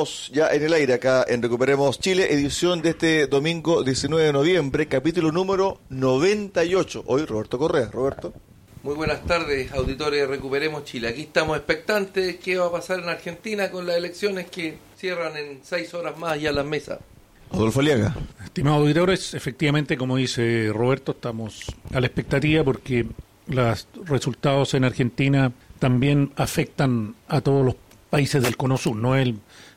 Estamos ya en el aire acá en Recuperemos Chile, edición de este domingo 19 de noviembre, capítulo número 98. Hoy Roberto Correa. Roberto. Muy buenas tardes, auditores de Recuperemos Chile. Aquí estamos expectantes de qué va a pasar en Argentina con las elecciones que cierran en seis horas más ya las mesas. Adolfo Aliaga. Estimados auditores, efectivamente, como dice Roberto, estamos a la expectativa porque los resultados en Argentina también afectan a todos los países del Cono Sur. No es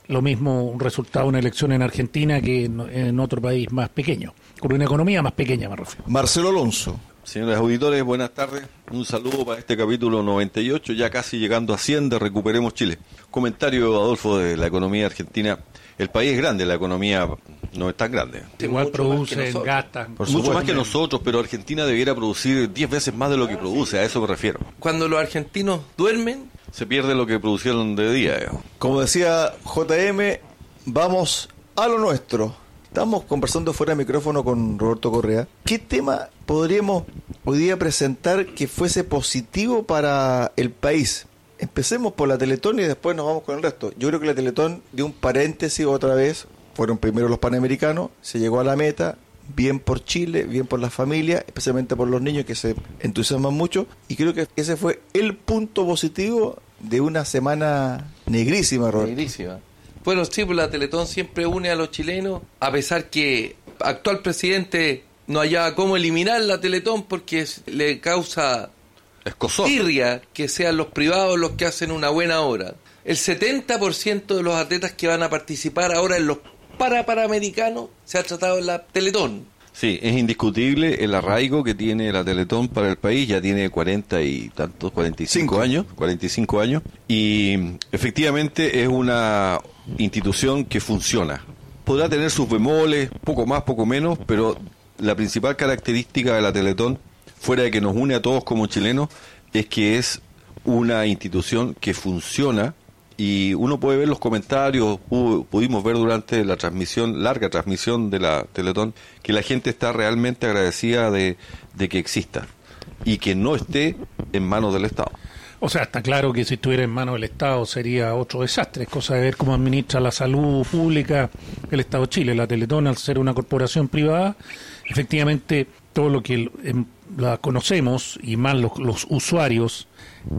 lo mismo un resultado de una elección en Argentina que en, en otro país más pequeño, con una economía más pequeña, me refiero. Marcelo Alonso. Señores auditores, buenas tardes. Un saludo para este capítulo 98, ya casi llegando a 100 de Recuperemos Chile. Comentario, Adolfo, de la economía argentina. El país es grande, la economía no es tan grande. Igual mucho más que producen, nosotros. gastan. Mucho más que nosotros, pero Argentina debiera producir 10 veces más de lo que produce, a eso me refiero. Cuando los argentinos duermen, Se pierde lo que producieron de día. Como decía JM, vamos a lo nuestro. Estamos conversando fuera de micrófono con Roberto Correa. ¿Qué tema podríamos presentar que fuese positivo para el país? Empecemos por la Teletón y después nos vamos con el resto. Yo creo que la Teletón dio un paréntesis otra vez. Fueron primero los panamericanos, se llegó a la meta, bien por Chile, bien por las familias, especialmente por los niños que se entusiasman mucho. Y creo que ese fue el punto positivo de una semana negrísima, Roberto. negrísima. Bueno, sí, pues la Teletón siempre une a los chilenos, a pesar que actual presidente no hallaba cómo eliminar la Teletón porque le causa Escozor. tirria que sean los privados los que hacen una buena obra. El 70% de los atletas que van a participar ahora en los para Panamericanos se ha tratado en la Teletón. Sí, es indiscutible el arraigo que tiene la Teletón para el país, ya tiene 40 y tantos, 45 Cinco. años, 45 años, y efectivamente es una institución que funciona. Podrá tener sus bemoles, poco más, poco menos, pero la principal característica de la Teletón, fuera de que nos une a todos como chilenos, es que es una institución que funciona y uno puede ver los comentarios, pu- pudimos ver durante la transmisión, larga transmisión de la Teletón, que la gente está realmente agradecida de, que exista y que no esté en manos del Estado. O sea, está claro que si estuviera en manos del Estado sería otro desastre. Es cosa de ver cómo administra la salud pública el Estado de Chile. La Teletón, al ser una corporación privada, efectivamente todo lo que em, la conocemos y más los usuarios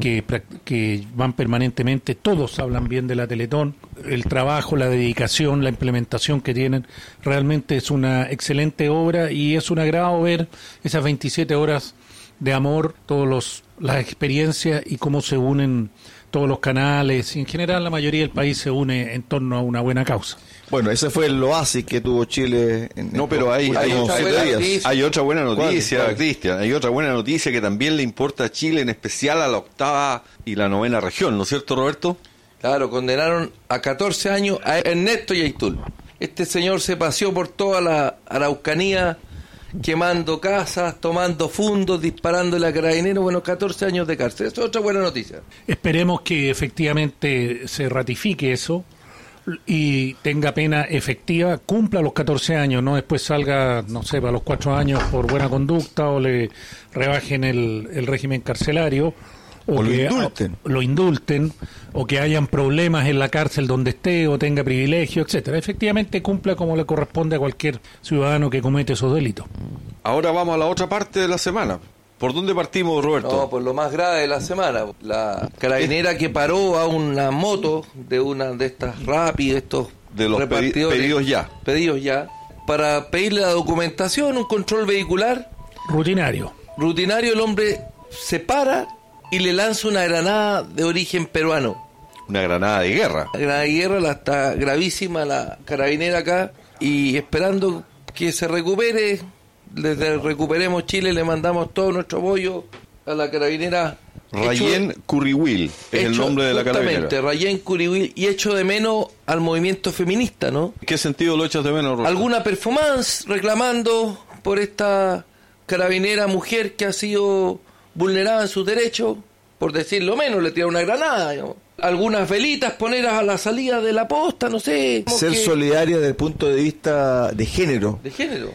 que, van permanentemente, todos hablan bien de la Teletón. El trabajo, la dedicación, la implementación que tienen, realmente es una excelente obra y es un agrado ver esas 27 horas de amor, todos los las experiencias y cómo se unen todos los canales y en general la mayoría del país se une en torno a una buena causa. Bueno, ese fue el oasis que tuvo Chile en No, pero hay, hay, días. noticia. hay otra buena noticia. Cristian. Hay otra buena noticia que también le importa a Chile, en especial a la octava y la novena región, ¿no es cierto, Roberto? Claro, condenaron a 14 años a Ernesto Yaitul. Este señor se paseó por toda la Araucanía quemando casas, tomando fundos, disparando a carabineros. Bueno, 14 años de cárcel. Eso es otra buena noticia. Esperemos que efectivamente se ratifique eso y tenga pena efectiva, cumpla los 14 años, no después salga, no sé, para los 4 años por buena conducta o le rebajen el, el régimen carcelario. O lo que indulten. o lo indulten, o que hayan problemas en la cárcel donde esté, o tenga privilegios, etcétera. Efectivamente cumpla como le corresponde a cualquier ciudadano que comete esos delitos. Ahora vamos a la otra parte de la semana. ¿Por dónde partimos, Roberto? No, por lo más grave de la semana. La carabinera que paró a una moto de una de estas rápidas, estos De los pedi- repartidores, pedidos ya. Pedidos ya. Para pedirle la documentación, un control vehicular. Rutinario. Rutinario, el hombre se para y le lanza una granada de origen peruano. Una granada de guerra. La granada de guerra la está gravísima la carabinera acá y esperando que se recupere. Desde Recuperemos Chile le mandamos todo nuestro apoyo a la carabinera Rayén Curriwil es el nombre de la carabinera. Rayén Curihuil, y echo de menos al movimiento feminista, ¿no? ¿En qué sentido lo echas de menos, Roberto? alguna performance reclamando por esta carabinera mujer que ha sido vulnerada en sus derechos, por decirlo menos, le tira una granada. digamos. Algunas velitas poner a la salida de la posta, no sé. Ser que- solidaria desde el punto de vista de género, De género.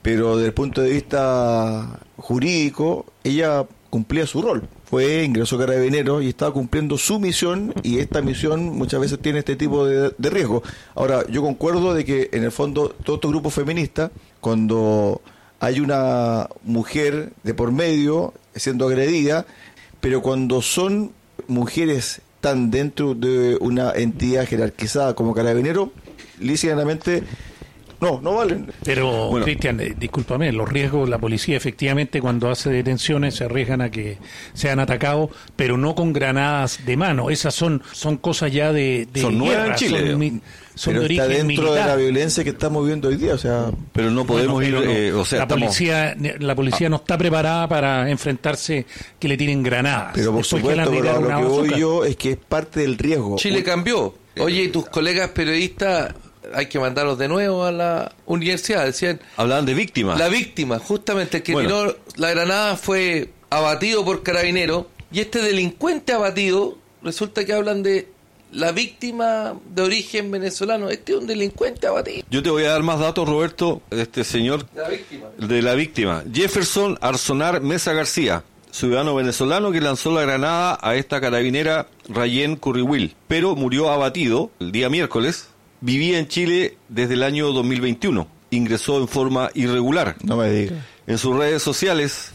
pero desde el punto de vista jurídico, ella cumplía su rol. Fue, ingresó a Carabineros y estaba cumpliendo su misión y esta misión muchas veces tiene este tipo de, de riesgo. Ahora, yo concuerdo de que en el fondo todos estos grupos feministas, cuando hay una mujer de por medio siendo agredida, pero cuando son mujeres tan dentro de una entidad jerarquizada como Carabinero, lícitamente no, no valen. Pero, Bueno. Cristian, eh, discúlpame, los riesgos, la policía efectivamente cuando hace detenciones se arriesgan a que sean atacados, pero no con granadas de mano. Esas son son cosas ya de, de Son nuevas en guerra, Chile, son, son pero de está origen dentro de la violencia que estamos viendo hoy día, o sea, Pero no podemos Bueno, pero ir, no. eh, o sea, la estamos... policía, la policía no está preparada para enfrentarse que le tiren granadas. pero por Después supuesto, pero lo que voy yo es que es parte del riesgo. Chile cambió. Oye, y tus colegas periodistas hay que mandarlos de nuevo a la universidad. Decían, Hablaban de víctimas. la víctima, justamente el que Bueno. tiró la granada fue abatido por carabinero y este delincuente abatido resulta que hablan de la víctima de origen venezolano. Este es un delincuente abatido. Yo te voy a dar más datos, Roberto, de este señor La víctima. de la víctima. Jefferson Arzonar Mesa García, ciudadano venezolano que lanzó la granada a esta carabinera Rayén Curriwil, pero murió abatido el día miércoles. Vivía en Chile desde el año 2021. Ingresó en forma irregular. No me digas. En sus redes sociales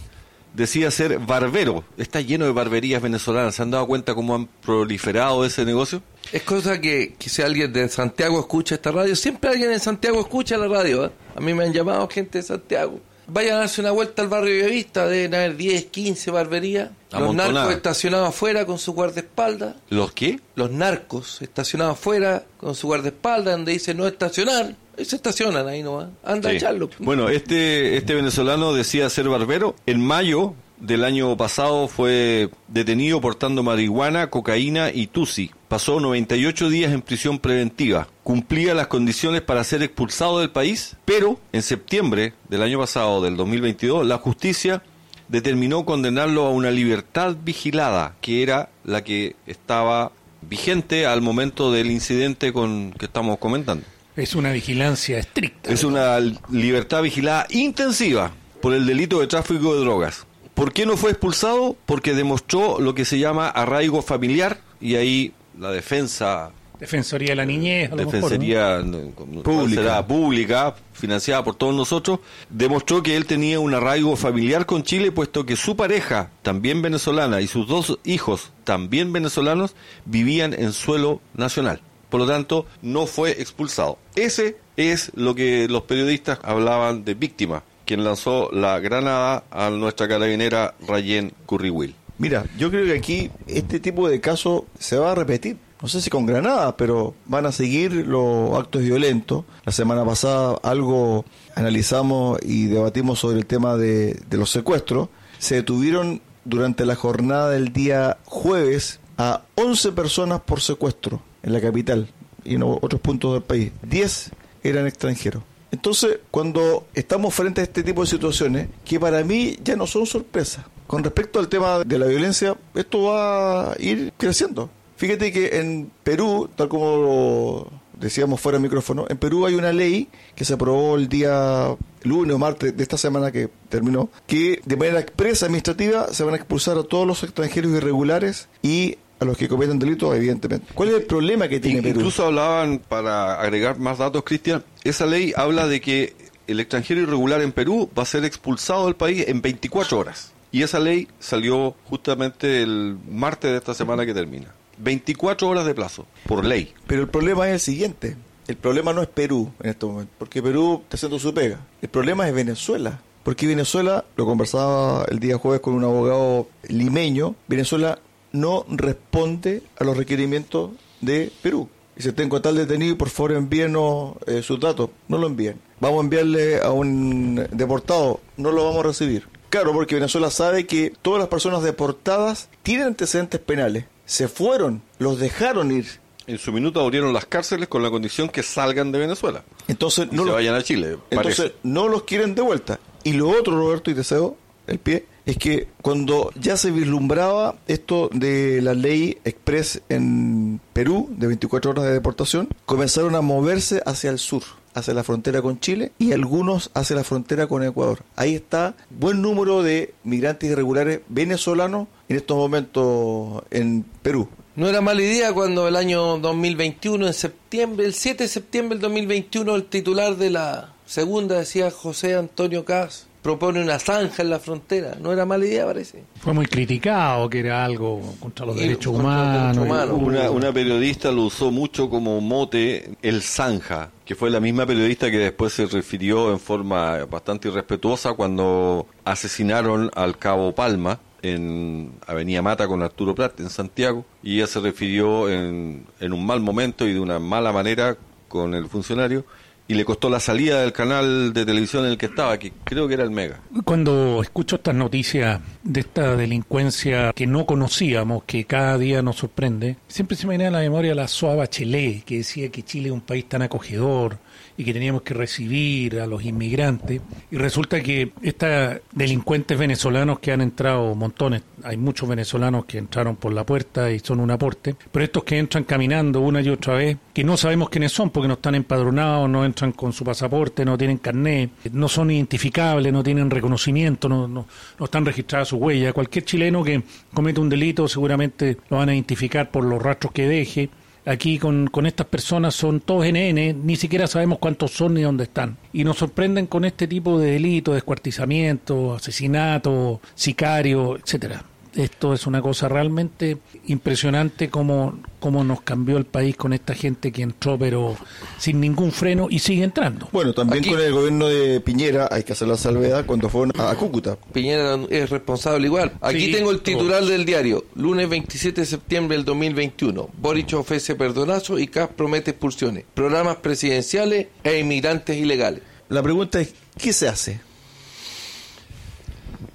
decía ser barbero. Está lleno de barberías venezolanas. ¿Se han dado cuenta cómo han proliferado ese negocio? Es cosa que, que si alguien de Santiago escucha esta radio, siempre alguien en Santiago escucha la radio. ¿eh? A mí me han llamado gente de Santiago. Vayan a darse una vuelta al barrio Bellavista, deben haber 10, 15 barberías. Los narcos estacionados afuera con su guardaespaldas. ¿Los qué? Los narcos estacionados afuera con su guardaespaldas, donde dice no estacionar. Se estacionan ahí nomás. Anda a echarlo. Bueno, este, este venezolano decía ser barbero. En mayo del año pasado fue detenido portando marihuana, cocaína y tusi. Pasó 98 días en prisión preventiva. Cumplía las condiciones para ser expulsado del país, pero en septiembre del año pasado, del 2022, la justicia determinó condenarlo a una libertad vigilada, que era la que estaba vigente al momento del incidente con que estamos comentando. Es una vigilancia estricta. Es una libertad vigilada intensiva por el delito de tráfico de drogas. ¿Por qué no fue expulsado? Porque demostró lo que se llama arraigo familiar y ahí la defensa, Defensoría de la Niñez, a lo mejor, ¿no? defensoría pública, financiada por todos nosotros, demostró que él tenía un arraigo familiar con Chile, puesto que su pareja, también venezolana, y sus dos hijos, también venezolanos, vivían en suelo nacional. Por lo tanto, no fue expulsado. Ese es lo que los periodistas hablaban de víctima, quien lanzó la granada a nuestra carabinera Rayén Curriwil. Mira, yo creo que aquí este tipo de casos se va a repetir. No sé si con granadas, pero van a seguir los actos violentos. La semana pasada algo analizamos y debatimos sobre el tema de, de los secuestros. Se detuvieron durante la jornada del día jueves a 11 personas por secuestro en la capital y en otros puntos del país. 10 eran extranjeros. Entonces, cuando estamos frente a este tipo de situaciones, que para mí ya no son sorpresas. Con respecto al tema de la violencia, esto va a ir creciendo. Fíjate que en Perú, tal como lo decíamos fuera del micrófono, en Perú hay una ley que se aprobó el día lunes o martes de esta semana que terminó, que de manera expresa administrativa se van a expulsar a todos los extranjeros irregulares y a los que cometen delitos, evidentemente. ¿Cuál es el problema que tiene Perú? Incluso hablaban, para agregar más datos, Cristian, esa ley habla de que el extranjero irregular en Perú va a ser expulsado del país en 24 horas. Y esa ley salió justamente el martes de esta semana que termina. 24 horas de plazo, por ley. Pero el problema es el siguiente. El problema no es Perú en este momento, porque Perú está haciendo su pega. El problema es Venezuela. Porque Venezuela, lo conversaba el día jueves con un abogado limeño, Venezuela no responde a los requerimientos de Perú. Dice, tengo tal detenido y por favor envíenos eh, sus datos. No lo envían. Vamos a enviarle a un deportado. No lo vamos a recibir. Claro, porque Venezuela sabe que todas las personas deportadas tienen antecedentes penales. Se fueron, los dejaron ir. En su minuto abrieron las cárceles con la condición que salgan de Venezuela. Entonces Y no se los- vayan a Chile. Entonces parece. no los quieren de vuelta. Y lo otro, Roberto, y deseo el pie, es que cuando ya se vislumbraba esto de la ley express en Perú, de 24 horas de deportación, comenzaron a moverse hacia el sur, hacia la frontera con Chile y algunos hacia la frontera con Ecuador. Ahí está buen número de migrantes irregulares venezolanos en estos momentos en Perú. No era mala idea cuando el año 2021, en septiembre, el 7 de septiembre del 2021, el titular de la segunda decía José Antonio Cas propone una zanja en la frontera. No era mala idea, parece. Fue muy criticado que era algo contra los Y derechos contra los humanos. derechos y- humanos. Una, una periodista lo usó mucho como mote el Zanja, que fue la misma periodista que después se refirió en forma bastante irrespetuosa cuando asesinaron al cabo Palma en Avenida Mata con Arturo Prat en Santiago y ella se refirió en, en un mal momento y de una mala manera con el funcionario y le costó la salida del canal de televisión en el que estaba, que creo que era el Mega. Cuando escucho estas noticias de esta delincuencia que no conocíamos, que cada día nos sorprende, siempre se me viene a la memoria la Soa Bachelet, que decía que Chile es un país tan acogedor y que teníamos que recibir a los inmigrantes. Y resulta que estos delincuentes venezolanos que han entrado montones, hay muchos venezolanos que entraron por la puerta y son un aporte, pero estos que entran caminando una y otra vez, que no sabemos quiénes son porque no están empadronados, no entran con su pasaporte, no tienen carnet, no son identificables, no tienen reconocimiento, no, no, no están registradas sus huellas. Cualquier chileno que comete un delito seguramente lo van a identificar por los rastros que deje. Aquí con, con estas personas son todos NN, ni siquiera sabemos cuántos son ni dónde están. Y nos sorprenden con este tipo de delitos, descuartizamiento, asesinato, sicario, etcétera. Esto es una cosa realmente impresionante como, como nos cambió el país con esta gente que entró pero sin ningún freno y sigue entrando. Bueno, también Aquí- con el gobierno de Piñera hay que hacer la salvedad cuando fueron a, a Cúcuta. Piñera es responsable igual. Aquí Sí, tengo el todos. titular del diario, lunes 27 de septiembre del 2021. Boric ofrece perdonazo y Cas promete expulsiones, programas presidenciales e inmigrantes ilegales. La pregunta es, ¿qué se hace?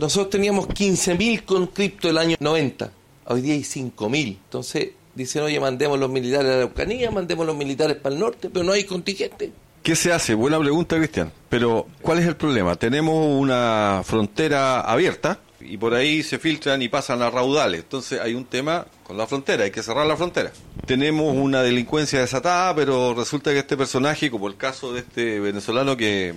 Nosotros teníamos 15.000 con cripto el año 90. Hoy día hay 5.000. Entonces dicen, oye, mandemos los militares a la Araucanía, mandemos los militares para el norte, pero no hay contingente. ¿Qué se hace? Buena pregunta, Cristian. Pero, ¿cuál es el problema? Tenemos una frontera abierta y por ahí se filtran y pasan a raudales. Entonces hay un tema con la frontera, hay que cerrar la frontera. Tenemos una delincuencia desatada, pero resulta que este personaje, como el caso de este venezolano que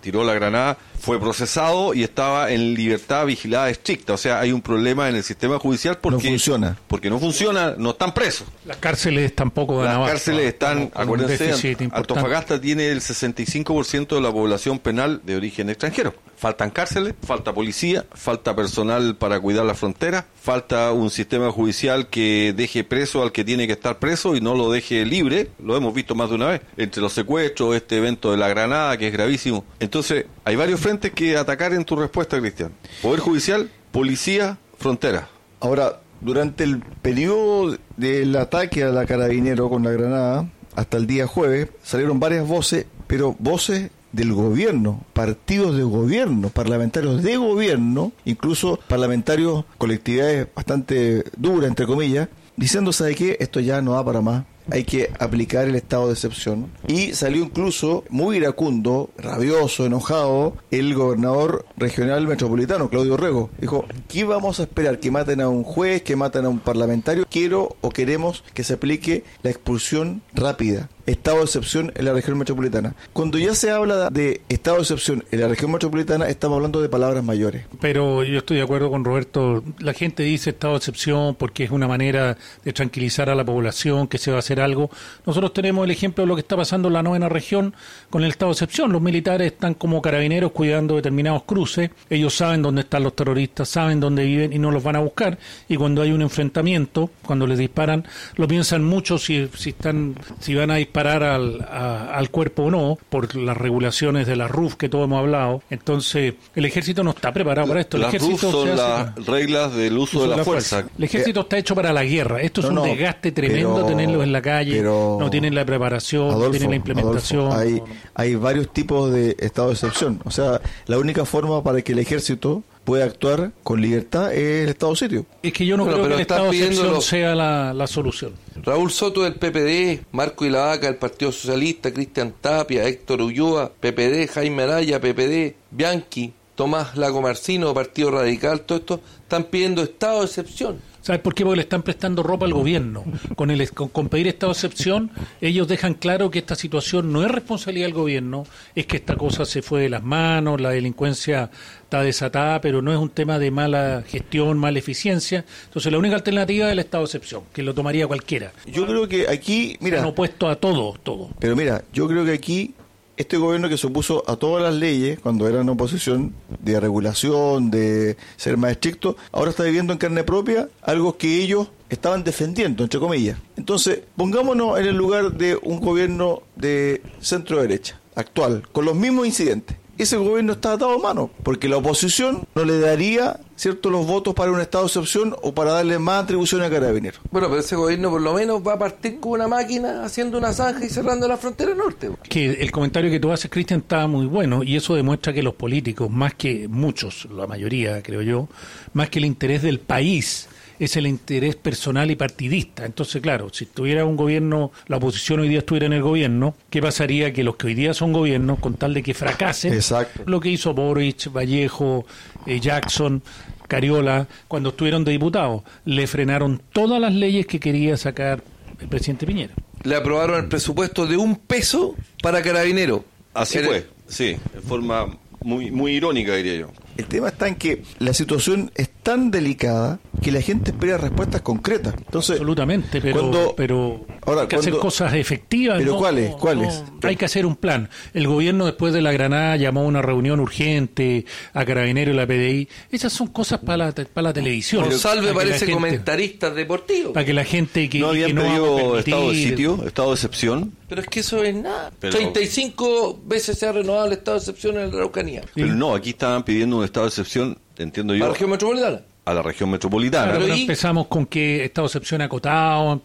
tiró la granada, fue procesado y estaba en libertad vigilada estricta. O sea, hay un problema en el sistema judicial porque No funciona. Porque no funciona, no están presos. Las cárceles tampoco dan Las abasto, cárceles están, acuérdense. Antofagasta tiene el 65% de la población penal de origen extranjero. Faltan cárceles, falta policía, falta personal para cuidar la frontera, falta un sistema judicial que deje preso al que tiene que estar preso y no lo deje libre. Lo hemos visto más de una vez. Entre los secuestros, este evento de la Granada, que es gravísimo. Entonces, hay varios frentes que atacar en tu respuesta, Cristian. Poder judicial, policía, frontera. Ahora, durante el periodo del ataque a la carabinero con la granada, hasta el día jueves, salieron varias voces, pero voces del gobierno, partidos de gobierno, parlamentarios de gobierno, incluso parlamentarios, colectividades bastante duras, entre comillas, diciendo, ¿sabe qué? Esto ya no da para más. Hay que aplicar el estado de excepción. Y salió incluso muy iracundo, rabioso, enojado, el gobernador regional metropolitano, Claudio Rego. Dijo, ¿qué vamos a esperar? ¿Que maten a un juez? ¿Que maten a un parlamentario? Quiero o queremos que se aplique la expulsión rápida. Estado de excepción en la región metropolitana. Cuando ya se habla de estado de excepción en la región metropolitana, estamos hablando de palabras mayores. Pero yo estoy de acuerdo con Roberto. La gente dice estado de excepción porque es una manera de tranquilizar a la población, que se va a hacer algo. Nosotros tenemos el ejemplo de lo que está pasando en la novena región con el estado de excepción. Los militares están como carabineros cuidando determinados cruces. Ellos saben dónde están los terroristas, saben dónde viven y no los van a buscar. Y cuando hay un enfrentamiento, cuando les disparan, lo piensan mucho si, si están, si van a disparar al, a- al cuerpo o no, por las regulaciones de la RUF que todos hemos hablado. Entonces, el ejército no está preparado para esto. El Las RUF ejército son hace- las reglas del uso, de la, fuerza. El ejército está hecho para la guerra. Esto es No, un no, desgaste tremendo pero- tenerlos en la calle. pero- no tienen la preparación, no Adolfo, tienen la implementación. Adolfo, hay, no, no. hay varios tipos de estado de excepción. O sea, la única forma para que el ejército puede actuar con libertad es el estado sitio. Es que yo no Pero- creo pero que el estado pidiéndolo- sea la, la solución. Raúl Soto del PPD, Marco Ilavaca del Partido Socialista, Cristian Tapia, Héctor Ulloa, PPD, Jaime Araya, PPD, Bianchi, Tomás Lago Marcino, Partido Radical, todo esto están pidiendo estado de excepción. ¿Sabes por qué? Porque le están prestando ropa al gobierno. Con, el, con, con pedir estado de excepción, ellos dejan claro que esta situación no es responsabilidad del gobierno, es que esta cosa se fue de las manos, la delincuencia está desatada, pero no es un tema de mala gestión, mala eficiencia. Entonces, la única alternativa es el estado de excepción, que lo tomaría cualquiera. Yo creo que aquí, mira, Han opuesto a todo, todo. pero mira, yo creo que aquí este gobierno que se opuso a todas las leyes cuando era una oposición de regulación, de ser más estricto, ahora está viviendo en carne propia algo que ellos estaban defendiendo, entre comillas. Entonces, pongámonos en el lugar de un gobierno de centro derecha, actual, con los mismos incidentes. Ese gobierno está atado a mano, porque la oposición no le daría cierto los votos para un estado de excepción o para darle más atribuciones a carabineros. Bueno, pero ese gobierno por lo menos va a partir con una máquina haciendo una zanja y cerrando la frontera norte. que el comentario que tú haces, Cristian, está muy bueno y eso demuestra que los políticos, más que muchos, la mayoría creo yo, más que el interés del país, es el interés personal y partidista. Entonces, claro, si estuviera un gobierno, la oposición hoy día estuviera en el gobierno, ¿qué pasaría? Que los que hoy día son gobiernos, con tal de que fracasen, Exacto. lo que hizo Boric, Vallejo, eh, Jackson, Cariola, cuando estuvieron de diputados, le frenaron todas las leyes que quería sacar el presidente Piñera. Le aprobaron el presupuesto de un peso para carabinero. Así fue, sí, de forma muy, muy irónica, diría yo. El tema está en que la situación es tan delicada que la gente espera respuestas concretas. Entonces, Absolutamente, pero, cuando- pero Ahora, hay que hacer cosas efectivas. ¿Pero no- cuáles? no- ¿Cuáles? no, hay que hacer un plan. El gobierno después de la Granada llamó a una reunión urgente a Carabineros y la PDI. Esas son cosas para la, para la televisión. La parece gente- comentarista deportivo. Para que la gente que, ¿No habían que no pedido estado de sitio, estado de excepción? Pero es que eso es nada. Pero- 35 veces se ha renovado el estado de excepción en la Araucanía. Pero no, aquí estaban pidiendo un estado de excepción, entiendo yo, ¿La región metropolitana? a la región metropolitana. Claro, Pero pero y- empezamos con que estado de excepción acotado,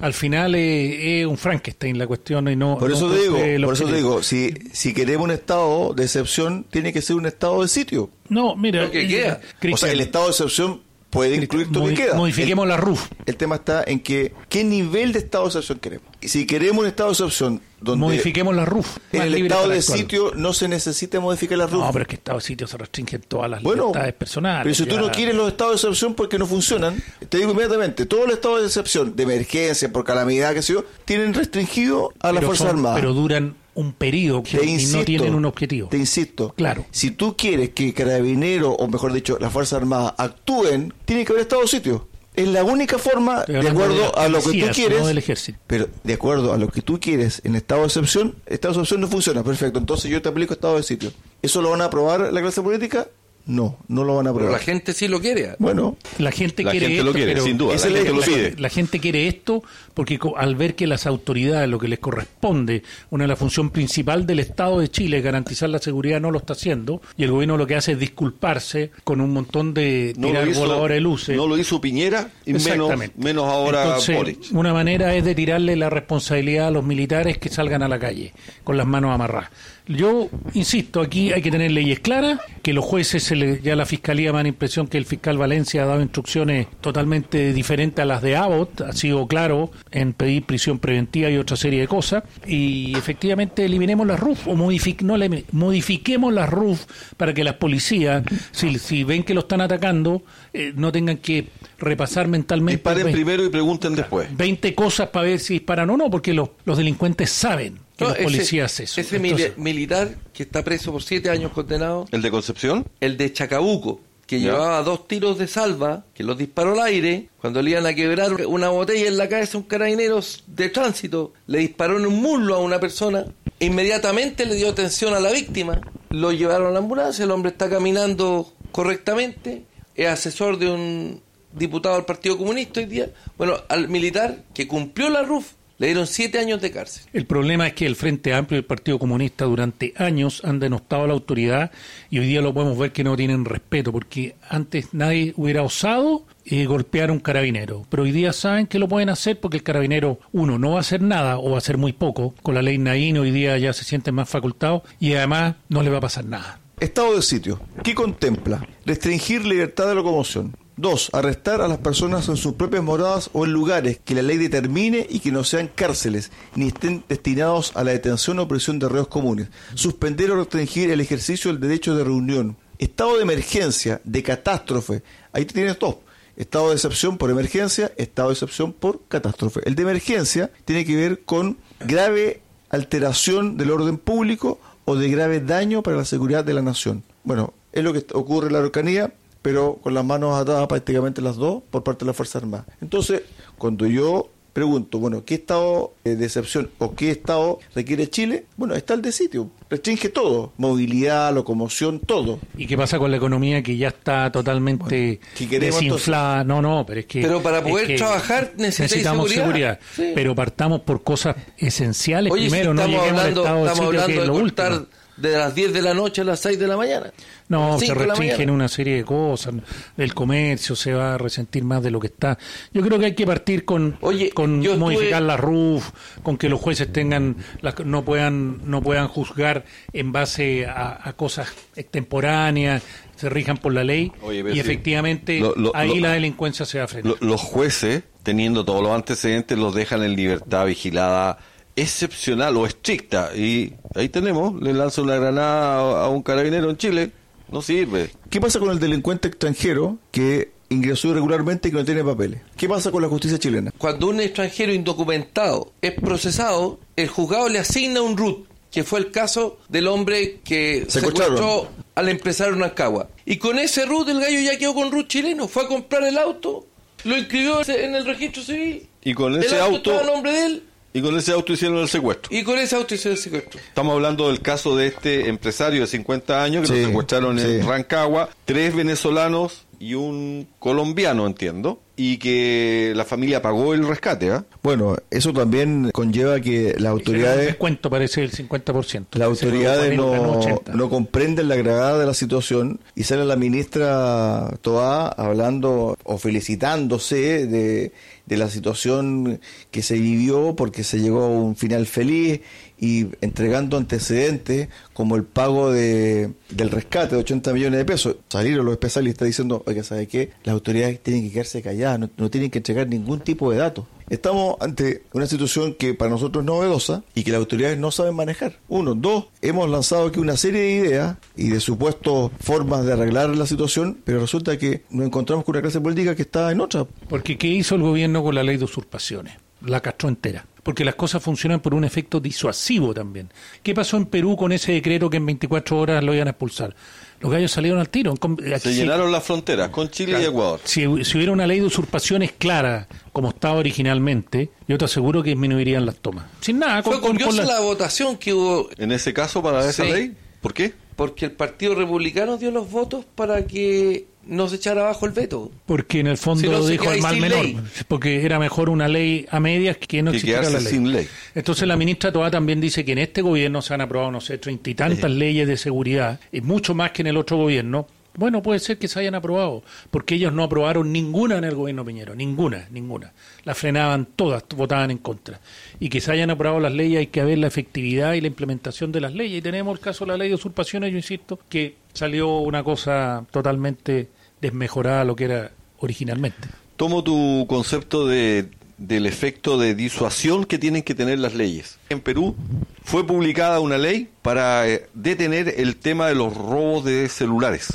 al final es, es un Frankenstein la cuestión y no por no eso te digo, por eso te objetivo. digo, si, si queremos un estado de excepción, tiene que ser un estado de sitio. No, mira, Lo que eh, queda. O sea, el estado de excepción puede incluir todo lo que queda. Modifiquemos la RUF. El, el tema está en que qué nivel de estado de excepción queremos. Si queremos un estado de excepción donde Modifiquemos la RUF. en el estado de sitio no se necesita modificar la RUF. No, pero es que estado de sitio se restringen todas las Bueno, libertades personales. pero si tú no quieres los estados de excepción porque no funcionan, te digo inmediatamente, todos los estados de excepción, de emergencia, por calamidad, que sé yo, tienen restringido a las Fuerzas Armadas. Pero duran un periodo Te y insisto, no tienen un objetivo. Te insisto. Claro. Si tú quieres que Carabineros, o mejor dicho, las Fuerzas Armadas actúen, tiene que haber estado de sitio. Es la única forma, de acuerdo de a lo que tú quieres. no del ejército. Pero de acuerdo a lo que tú quieres en estado de excepción, estado de excepción no funciona. Perfecto. Entonces yo te aplico estado de sitio. ¿Eso lo van a aprobar la clase política? No, no lo van a Pero aprobar. la gente sí lo quiere. Bueno, La gente La quiere gente esto, lo quiere, sin duda, la gente la, lo pide. la gente quiere esto porque al ver que las autoridades, lo que les corresponde, una de las funciones principal del Estado de Chile, garantizar la seguridad, no lo está haciendo, y el gobierno lo que hace es disculparse con un montón de No tirar lo, hizo, voladores de luces. no lo hizo Piñera y menos, Exactamente. menos ahora Entonces, Boric. Una manera es de tirarle la responsabilidad a los militares que salgan a la calle con las manos amarradas. Yo insisto, aquí hay que tener leyes claras, que los jueces, se le- ya la fiscalía me da la impresión que el fiscal Valencia ha dado instrucciones totalmente diferentes a las de Abbott, ha sido claro en pedir prisión preventiva y otra serie de cosas, y efectivamente eliminemos las RUF o modific- no modifiquemos las RUF para que las policías, si, si ven que lo están atacando, eh, no tengan que repasar mentalmente. Disparen primero y pregunten después. 20 cosas para ver si disparan o no, porque los, los delincuentes saben que No, los ese- eso. Ese Entonces, militar que está preso por siete años condenado, ¿El de Concepción? el de Chacabuco, que Ya. llevaba dos tiros de salva, que los disparó al aire, cuando le iban a quebrar una botella en la cabeza a un carabinero de tránsito, le disparó en un muslo a una persona, inmediatamente le dio atención a la víctima, lo llevaron a la ambulancia, el hombre está caminando correctamente, es asesor de un diputado del Partido Comunista hoy día. Bueno, al militar que cumplió la RUF le dieron siete años de cárcel. el problema es que el Frente Amplio y el Partido Comunista durante años han denostado a la autoridad y hoy día lo podemos ver que no tienen respeto, porque antes nadie hubiera osado eh, golpear a un carabinero, pero hoy día saben que lo pueden hacer porque el carabinero, uno, no va a hacer nada o va a hacer muy poco, con la ley Naín hoy día ya se sienten más facultados y además no le va a pasar nada. Estado de sitio. ¿Qué contempla? Restringir libertad de locomoción. Dos, arrestar a las personas en sus propias moradas o en lugares que la ley determine y que no sean cárceles, ni estén destinados a la detención o prisión de reos comunes. Suspender o restringir el ejercicio del derecho de reunión. Estado de emergencia, de catástrofe. Ahí tienes dos. Estado de excepción por emergencia, estado de excepción por catástrofe. El de emergencia tiene que ver con grave alteración del orden público o de grave daño para la seguridad de la nación. Bueno, es lo que ocurre en la Araucanía, pero con las manos atadas prácticamente las dos por parte de la Fuerza Armada. Entonces, cuando yo pregunto, bueno, ¿qué estado de excepción o qué estado requiere Chile? Bueno, está el de sitio, restringe todo, movilidad, locomoción, todo. ¿Y qué pasa con la economía que ya está totalmente si queremos, desinflada? No, no, pero es que... Pero para es poder que trabajar necesitamos seguridad. Sí. Pero partamos por cosas esenciales Oye, primero, si no estamos al hablando, estado de estamos sitio, que hablando es de lo cortar último. De las 10 de la noche a las 6 de la mañana. No, se 5 de la restringen una serie de cosas, el comercio se va a resentir más de lo que está. Yo creo que hay que partir con, Oye, con yo estuve- modificar la RUF, con que los jueces tengan las- no puedan no puedan juzgar en base a, a cosas extemporáneas, se rijan por la ley Oye, y sí. efectivamente Lo- lo- ahí lo- la delincuencia se va a frenar. Lo- los jueces, teniendo todos los antecedentes, los dejan en libertad vigilada excepcional o estricta. Y ahí tenemos, le lanza una granada a, un carabinero en Chile, no sirve. ¿Qué pasa con el delincuente extranjero que ingresó irregularmente y que no tiene papeles? ¿Qué pasa con la justicia chilena? Cuando un extranjero indocumentado es procesado, el juzgado le asigna un RUT, que fue el caso del hombre que secuestró al empresario Nancagua. Y con ese RUT el gallo ya quedó con RUT chileno, fue a comprar el auto, lo inscribió en el registro civil. Y con el ese auto, auto, estaba a nombre de él y con ese auto hicieron el secuestro. y con ese auto hizo el secuestro. Estamos hablando del caso de este empresario de 50 años que Sí, lo secuestraron en. Rancagua, tres venezolanos y un colombiano, entiendo, y que la familia pagó el rescate, ¿ah? Bueno, eso también conlleva que las Un autoridades descuento parece el 50%. las autoridades 40, no, 80. no comprenden la gravedad de la situación y sale la ministra Toá hablando o felicitándose de, de la situación que se vivió porque se llegó a un final feliz y entregando antecedentes como el pago de, del rescate de 80 millones de pesos. Salieron los especialistas diciendo, oiga, ¿sabe qué? Las autoridades tienen que quedarse calladas, no, tienen que entregar ningún tipo de datos. Estamos ante una situación que para nosotros es novedosa y que las autoridades no saben manejar. Uno. Dos, hemos lanzado aquí una serie de ideas y de supuestos formas de arreglar la situación, pero resulta que nos encontramos con una clase política que está en otra. Porque ¿qué hizo el gobierno con la ley de usurpaciones? La castró entera. Porque las cosas funcionan por un efecto disuasivo también. ¿Qué pasó en Perú con ese decreto que en 24 horas lo iban a expulsar? Los gallos salieron al tiro. Com- Se llenaron las fronteras con Chile y Ecuador. Si, si hubiera una ley de usurpaciones clara, como estaba originalmente, yo te aseguro que disminuirían las tomas. Sin nada, con, Fue con- con curiosa la- la votación que hubo En ese caso, para esa Sí. ley, ¿por qué? porque el Partido Republicano dio los votos para que no se echara abajo el veto. Porque en el fondo Si no, dijo el mal menor. ley. Porque era mejor una ley a medias que no Que existiera la ley. sin ley. Entonces la ministra Toa también dice que en este gobierno se han aprobado, no sé, treinta y tantas leyes de seguridad, y mucho más que en el otro gobierno. Bueno, puede ser que se hayan aprobado, porque ellos no aprobaron ninguna en el gobierno Piñero, ninguna, ninguna. La frenaban todas, votaban en contra. Y que se hayan aprobado las leyes hay que ver la efectividad y la implementación de las leyes. Y tenemos el caso de la ley de usurpaciones, yo insisto, que salió una cosa totalmente desmejorada a lo que era originalmente. Tomo tu concepto de, del efecto de disuasión que tienen que tener las leyes. En Perú fue publicada una ley para eh, detener el tema de los robos de celulares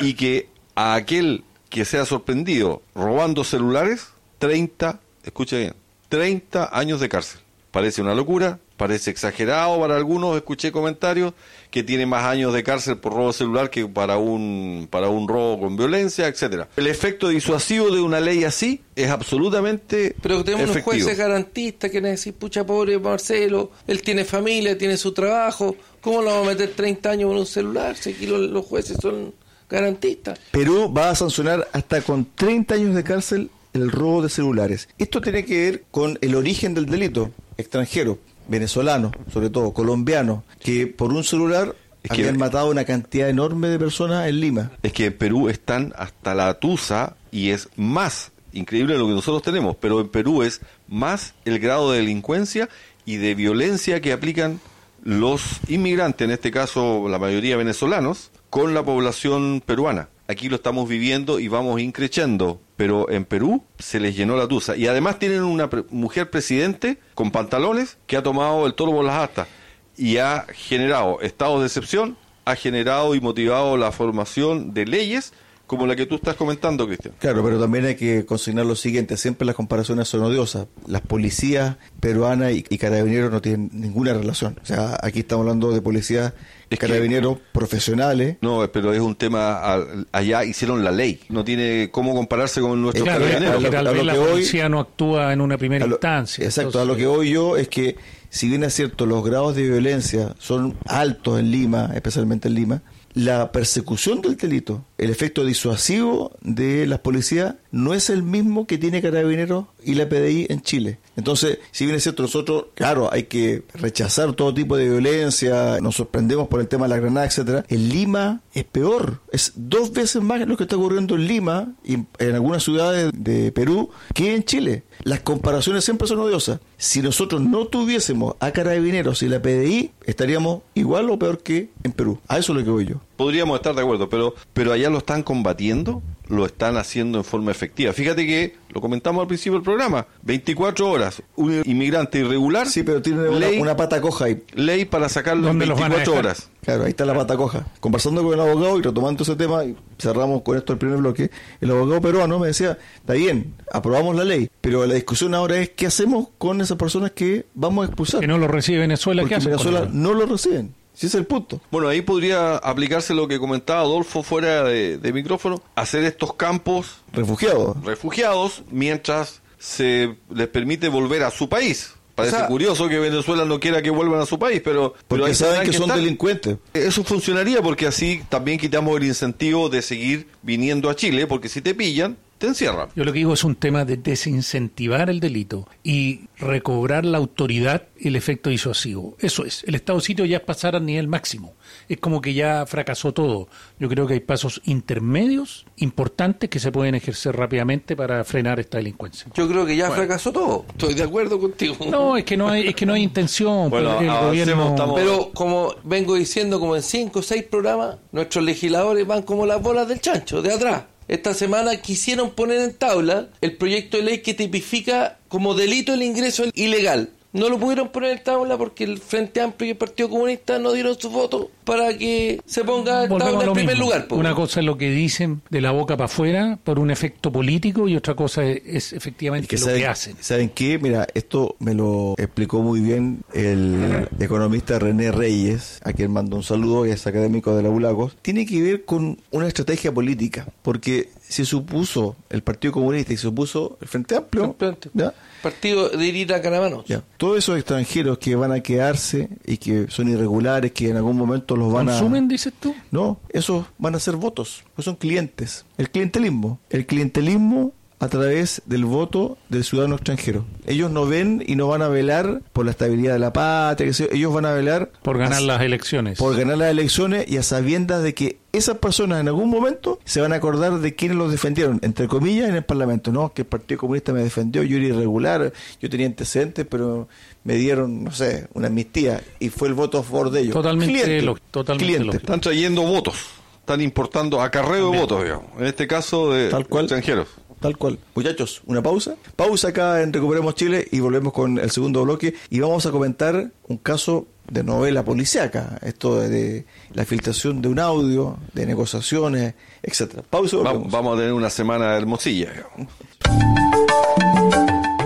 y que a aquel que sea sorprendido robando celulares, 30, escuche bien, 30 años de cárcel. Parece una locura, parece exagerado para algunos, escuché comentarios que tiene más años de cárcel por robo celular que para un para un robo con violencia, etcétera. El efecto disuasivo de una ley así es absolutamente Pero tenemos unos jueces garantistas que decir, pucha, pobre Marcelo, él tiene familia, tiene su trabajo, ¿cómo lo vamos a meter 30 años con un celular? Si aquí los, los jueces son garantistas. Perú va a sancionar hasta con 30 años de cárcel el robo de celulares. Esto tiene que ver con el origen del delito, extranjero, venezolano, sobre todo, colombiano, que por un celular Es que- habían matado una cantidad enorme de personas en Lima. Es que en Perú están hasta la tusa y es más increíble lo que nosotros tenemos, pero en Perú es más el grado de delincuencia y de violencia que aplican los inmigrantes, en este caso la mayoría venezolanos, con la población peruana. Aquí lo estamos viviendo y vamos increciendo, pero en Perú se les llenó la tusa. Y además tienen una pre- mujer presidente con pantalones que ha tomado el toro por las astas y ha generado estados de excepción, ha generado y motivado la formación de leyes como la que tú estás comentando, Cristian. Claro, pero también hay que consignar lo siguiente, siempre las comparaciones son odiosas. Las policías peruanas y, y carabineros no tienen ninguna relación. O sea, aquí estamos hablando de policías Es que- carabineros profesionales. No, pero es un tema, al- allá hicieron la ley, no tiene cómo compararse con nuestros Claro, carabineros. a lo- tal a lo vez la que hoy- policía no actúa en una primera lo- instancia. Exacto, a lo que voy yo es que si bien es cierto los grados de violencia son altos en Lima, especialmente en Lima, la persecución del delito, el efecto disuasivo de las policías no es el mismo que tiene Carabineros y la PDI en Chile. Entonces, si bien es cierto, nosotros, claro, hay que rechazar todo tipo de violencia, nos sorprendemos por el tema de la granada, etcétera. En Lima es peor, es dos veces más lo que está ocurriendo en Lima y en algunas ciudades de Perú que en Chile. Las comparaciones siempre son odiosas. Si nosotros no tuviésemos a Carabineros y la PDI, estaríamos igual o peor que en Perú. A eso es lo que voy yo. Podríamos estar de acuerdo, pero, pero allá lo están combatiendo, lo están haciendo en forma efectiva. Fíjate que, lo comentamos al principio del programa, 24 horas, un inmigrante irregular, Sí, pero tiene una, ley, una pata coja ahí. ley para sacarlo en ¿Dónde los van a 24 dejar? horas. Claro, ahí está la pata coja. Conversando con el abogado y retomando ese tema, y cerramos con esto el primer bloque, el abogado peruano me decía, está bien, aprobamos la ley, pero la discusión ahora es qué hacemos con esas personas que vamos a expulsar. Que no lo recibe Venezuela, porque ¿qué Venezuela no lo reciben. Si es el punto. Bueno, ahí podría aplicarse lo que comentaba Adolfo fuera de, de micrófono, hacer estos campos Refugiados. refugiados mientras se les permite volver a su país. Parece O sea- curioso que Venezuela no quiera que vuelvan a su país, pero, Porque saben que son estar. delincuentes. Eso funcionaría porque así también quitamos el incentivo de seguir viniendo a Chile, porque si te pillan, te encierran. Yo lo que digo es un tema de desincentivar el delito y recobrar la autoridad y el efecto disuasivo. Eso es. El estado de sitio ya es pasar al nivel máximo. Es como que ya fracasó todo. Yo creo que hay pasos intermedios importantes que se pueden ejercer rápidamente para frenar esta delincuencia. Yo creo que ya fracasó todo. Estoy de acuerdo contigo. No, es que no hay, es que no hay intención. Bueno, pues, el avancemos, gobierno... estamos- Pero como vengo diciendo, como en cinco o seis programas, nuestros legisladores van como las bolas del chancho, de atrás. Esta semana quisieron poner en tabla el proyecto de ley que tipifica como delito el ingreso ilegal. No lo pudieron poner en tabla porque el Frente Amplio y el Partido Comunista no dieron su voto para que se ponga en tabla en primer mismo. lugar. Una cosa es lo que dicen de la boca para afuera por un efecto político y otra cosa es, es efectivamente que lo saben, que hacen. ¿Saben qué? Mira, esto me lo explicó muy bien el economista René Reyes, a quien mando un saludo, y es académico de la ULACOS. Tiene que ver con una estrategia política, porque se supuso el Partido Comunista y se supuso el Frente Amplio. ¿ya? Partido de ir a Caramanos. Ya. Todos esos extranjeros que van a quedarse y que son irregulares, que en algún momento los van ¿Consumen, a... dices tú? No, esos van a ser votos, pues son clientes. El clientelismo. El clientelismo a través del voto del ciudadano extranjero. Ellos no ven y no van a velar por la estabilidad de la patria, ellos van a velar Por ganar a- las elecciones. por ganar las elecciones y a sabiendas de que esas personas en algún momento se van a acordar de quienes los defendieron, entre comillas, en el Parlamento. No, que el Partido Comunista me defendió, yo era irregular, yo tenía antecedentes, pero me dieron, no sé, una amnistía y fue el voto a favor de ellos. Totalmente Cliente, totalmente. Están trayendo votos, están importando acarreo de votos, digamos. En este caso de Tal cual. extranjeros. Tal cual. Muchachos, una pausa. Pausa acá en Recuperemos Chile y volvemos con el segundo bloque y vamos a comentar un caso de novela policiaca, esto de, la filtración de un audio, de negociaciones, etcétera. Pausa volvemos. vamos a tener una semana hermosilla.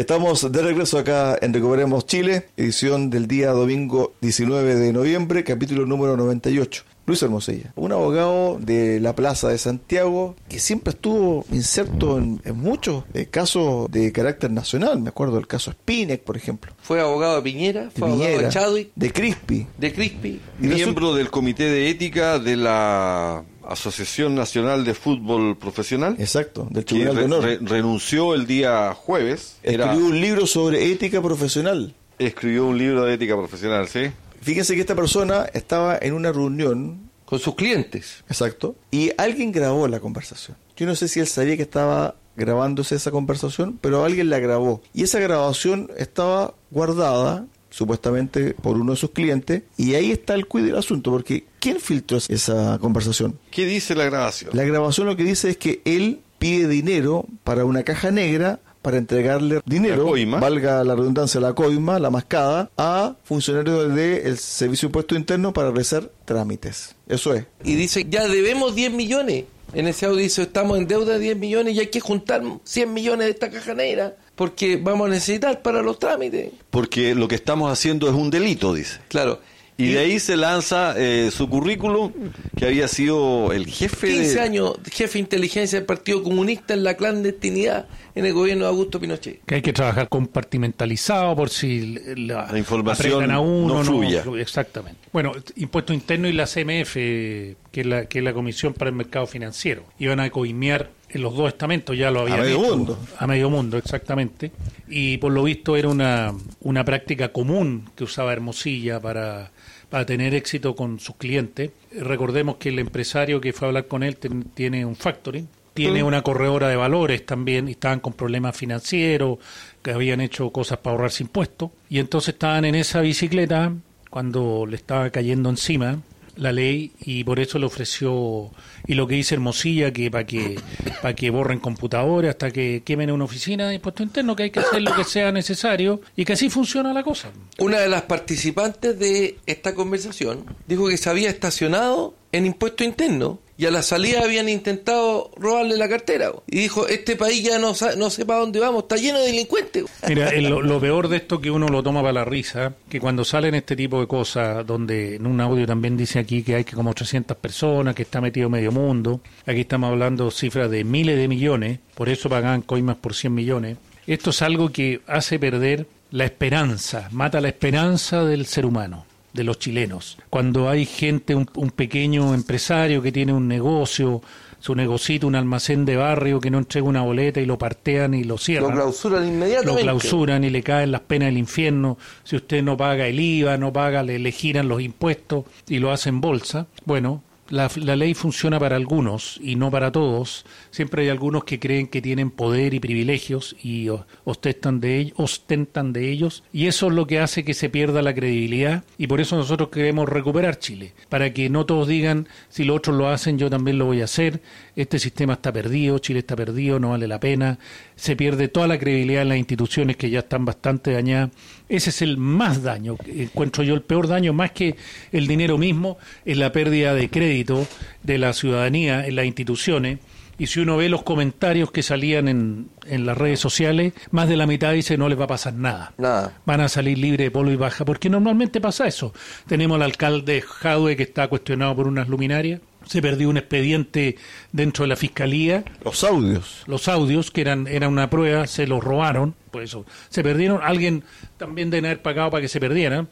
Estamos de regreso acá en Recuperemos Chile, edición del día domingo 19 de noviembre, capítulo número 98. Luis Hermosilla, un abogado de la Plaza de Santiago que siempre estuvo inserto en, en muchos eh, casos de carácter nacional. Me acuerdo del caso Spinek, por ejemplo. Fue abogado de Piñera, De fue abogado Piñera, de Chadwick, de Crispi. de Crispi. Y Miembro del Comité de Ética de la Asociación Nacional de Fútbol Profesional, Exacto, del que Tribunal de Honor. re- renunció el día jueves. Era- Escribió un libro sobre ética profesional. escribió un libro de ética profesional, ¿sí? Fíjense que esta persona estaba en una reunión, Con sus clientes. exacto, y alguien grabó la conversación. Yo no sé si él sabía que estaba grabándose esa conversación, pero alguien la grabó. Y esa grabación estaba guardada, supuestamente por uno de sus clientes, y ahí está el cuid del asunto, porque ¿quién filtró esa conversación? ¿Qué dice la grabación? La grabación lo que dice es que él pide dinero para una caja negra para entregarle dinero, La coima. valga la redundancia, la coima, la mascada, a funcionarios del Servicio de Impuesto Interno para realizar trámites. Eso es. Y dice, ya debemos 10 millones. En ese audio dice, estamos en deuda de 10 millones y hay que juntar 100 millones de esta caja negra porque vamos a necesitar para los trámites. Porque lo que estamos haciendo es un delito, dice. Claro. Y de ahí se lanza eh, su currículum, que había sido el jefe 15 de... años jefe de inteligencia del Partido Comunista en la clandestinidad en el gobierno de Augusto Pinochet. que hay que trabajar compartimentalizado por si la, La información a uno, no fluya. exactamente. Bueno, impuesto interno y la CMF, que es la, que es la Comisión para el Mercado Financiero, iban a coimear en los dos estamentos, ya lo habían medio hecho, mundo. a medio mundo, exactamente. Y por lo visto era una, una práctica común que usaba Hermosilla para, para tener éxito con sus clientes. Recordemos que el empresario que fue a hablar con él ten- tiene un factoring, tiene una corredora de valores también y estaban con problemas financieros, que habían hecho cosas para ahorrarse impuestos. Y entonces estaban en esa bicicleta cuando le estaba cayendo encima la ley y por eso le ofreció y lo que dice Hermosilla que para que para que borren computadores hasta que quemen una oficina de impuesto interno que hay que hacer lo que sea necesario y que así funciona la cosa. Una de las participantes de esta conversación dijo que se había estacionado en impuesto interno y a la salida habían intentado robarle la cartera. Y dijo, este país ya no, no sé para dónde vamos, está lleno de delincuentes. Mira, el- lo, lo peor de esto que uno lo toma para la risa, que cuando salen este tipo de cosas, donde en un audio también dice aquí que hay que como 300 personas, que está metido medio mundo, aquí estamos hablando cifras de miles de millones, por eso pagan coimas por 100 millones, esto es algo que hace perder la esperanza, mata la esperanza del ser humano de los chilenos. Cuando hay gente, un, un pequeño empresario que tiene un negocio, su negocito, un almacén de barrio que no entrega una boleta y lo partean y lo Lo cierran clausuran inmediatamente. lo clausuran y le caen las penas del infierno. Si usted no paga el IVA, no paga, le, le giran los impuestos y lo hace en bolsa. Bueno, la, la ley funciona para algunos y no para todos. Siempre hay algunos que creen que tienen poder y privilegios y ostentan de, ell- ostentan de ellos. Y eso es lo que hace que se pierda la credibilidad. Y por eso nosotros queremos recuperar Chile. Para que no todos digan, si los otros lo hacen, yo también lo voy a hacer. Este sistema está perdido, Chile está perdido, no vale la pena. Se pierde toda la credibilidad en las instituciones que ya están bastante dañadas. Ese es el más daño, encuentro yo el peor daño, más que el dinero mismo, es la pérdida de crédito de la ciudadanía en las instituciones. Y si uno ve los comentarios que salían en, en las redes sociales, más de la mitad dice no les va a pasar nada Nada. van a salir libres de polvo y baja, porque normalmente pasa eso. Tenemos al alcalde Jadwe que está cuestionado por unas luminarias, se perdió un expediente dentro de la fiscalía, Los audios. los audios que eran eran una prueba se los robaron, por eso se perdieron, alguien también debe haber pagado para que se perdieran.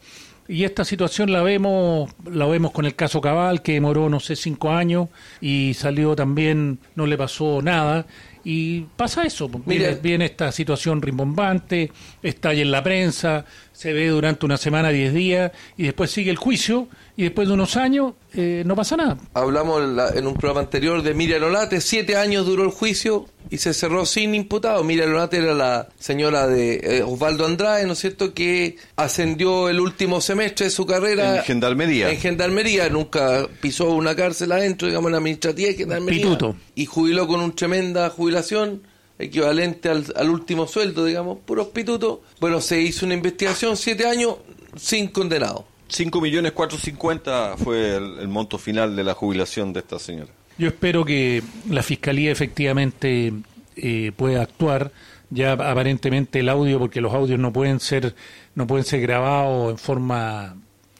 Y esta situación la vemos, la vemos con el caso Cabal, que demoró, no sé, cinco años y salió también, no le pasó nada. Y pasa eso, pues, viene, viene esta situación rimbombante, está ahí en la prensa, se ve durante una semana, diez días, y después sigue el juicio y después de unos años eh, no pasa nada. Hablamos en, la- en un programa anterior de Miriam Olate, siete años duró el juicio y se cerró sin imputado. Miriam Olate era la señora de eh, Osvaldo Andrade, ¿no es cierto?, que ascendió el último semestre de su carrera En Gendarmería. En Gendarmería, nunca pisó una cárcel adentro, digamos, en la administrativa de Gendarmería. Pituto. Y jubiló con una tremenda jubilación, equivalente al, al último sueldo, digamos, puros pitutos. Bueno, se hizo una investigación, siete años, sin condenado. 5 millones 450 fue el, el monto final de la jubilación de esta señora. Yo espero que la Fiscalía efectivamente eh, pueda actuar. Ya aparentemente el audio, porque los audios no pueden ser, no pueden ser grabados en forma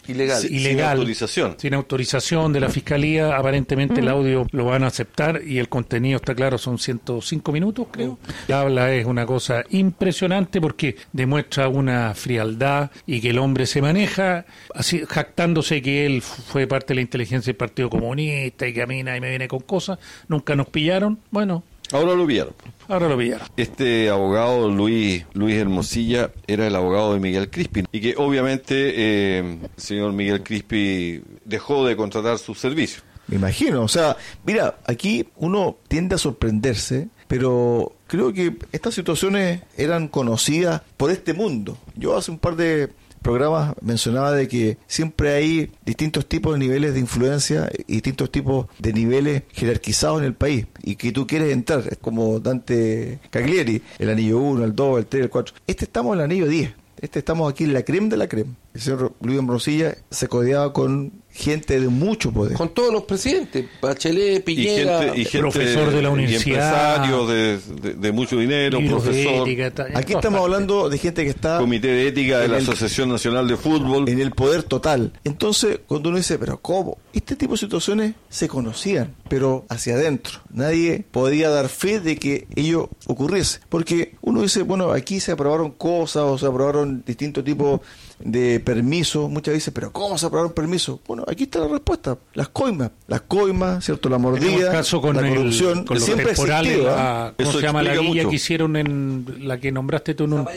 Ilegal. Sí. ilegal, Sin autorización. sin autorización de la fiscalía. Aparentemente el audio lo van a aceptar y el contenido está claro, son 105 minutos, creo. La habla es una cosa impresionante porque demuestra una frialdad y que el hombre se maneja así jactándose que él fue parte de la inteligencia del Partido Comunista y camina y me viene con cosas. Nunca nos pillaron. Bueno, Ahora lo vieron. ahora lo pillaron. Este abogado, Luis, Luis Hermosilla, era el abogado de Miguel Crispi y que obviamente eh, el señor Miguel Crispi dejó de contratar sus servicios. Me imagino, o sea, mira, aquí uno tiende a sorprenderse, pero creo que estas situaciones eran conocidas por este mundo. Yo hace un par de programas mencionaba de que siempre hay distintos tipos de niveles de influencia y distintos tipos de niveles jerarquizados en el país y que tú quieres entrar, es como Dante Cagliari, el anillo 1, el 2, el 3, el 4. Este estamos en el anillo 10. Este estamos aquí en la creme de la creme. El señor Luis Ambrosilla se codeaba con gente de mucho poder. Con todos los presidentes, Bachelet, Y Piñera, gente, y gente profesor de la y universidad. empresarios de, de- de mucho dinero, de profesor, ética, Aquí estamos hablando de gente que está comité de ética de la el- Asociación Nacional de Fútbol. en el poder total. Entonces, cuando uno dice, pero ¿cómo? Este tipo de situaciones se conocían, pero hacia adentro. Nadie podía dar fe de que ello ocurriese. Porque uno dice, bueno, aquí se aprobaron cosas o se aprobaron distintos tipos de permisos. Muchas veces, pero ¿cómo se aprobaron permisos? Bueno, aquí está la respuesta. Las coimas. Las coimas, ¿cierto? La mordida, caso con, la el, corrupción. con los siempre existido, ¿ah? la- ¿cómo Eso se llama la guía mucho. que hicieron en la que nombraste tú en, un-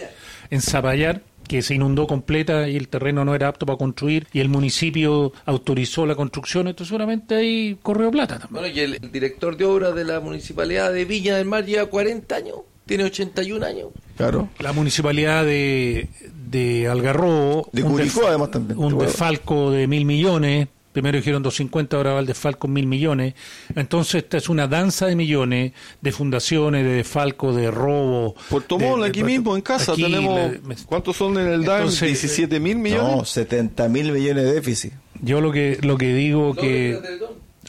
en Zapallar? que se inundó completa y el terreno no era apto para construir y el municipio autorizó la construcción, entonces seguramente ahí corrió plata también. Bueno, y el, el director de obras de la municipalidad de Viña del Mar lleva 40 años, tiene 81 años. Claro. La municipalidad de, de Algarrobo, De un Curicó, además, también. un desfalco de mil millones, primero dijeron 250, ahora va el desfalco en mil millones, entonces esta es una danza de millones, de fundaciones, de desfalco, de robo. Puerto Montt, de- aquí mismo, en casa, aquí, tenemos... la- ¿Cuántos son en el? Entonces, 17 mil No, millones. 70 mil millones de déficit. Yo lo que, lo que digo que...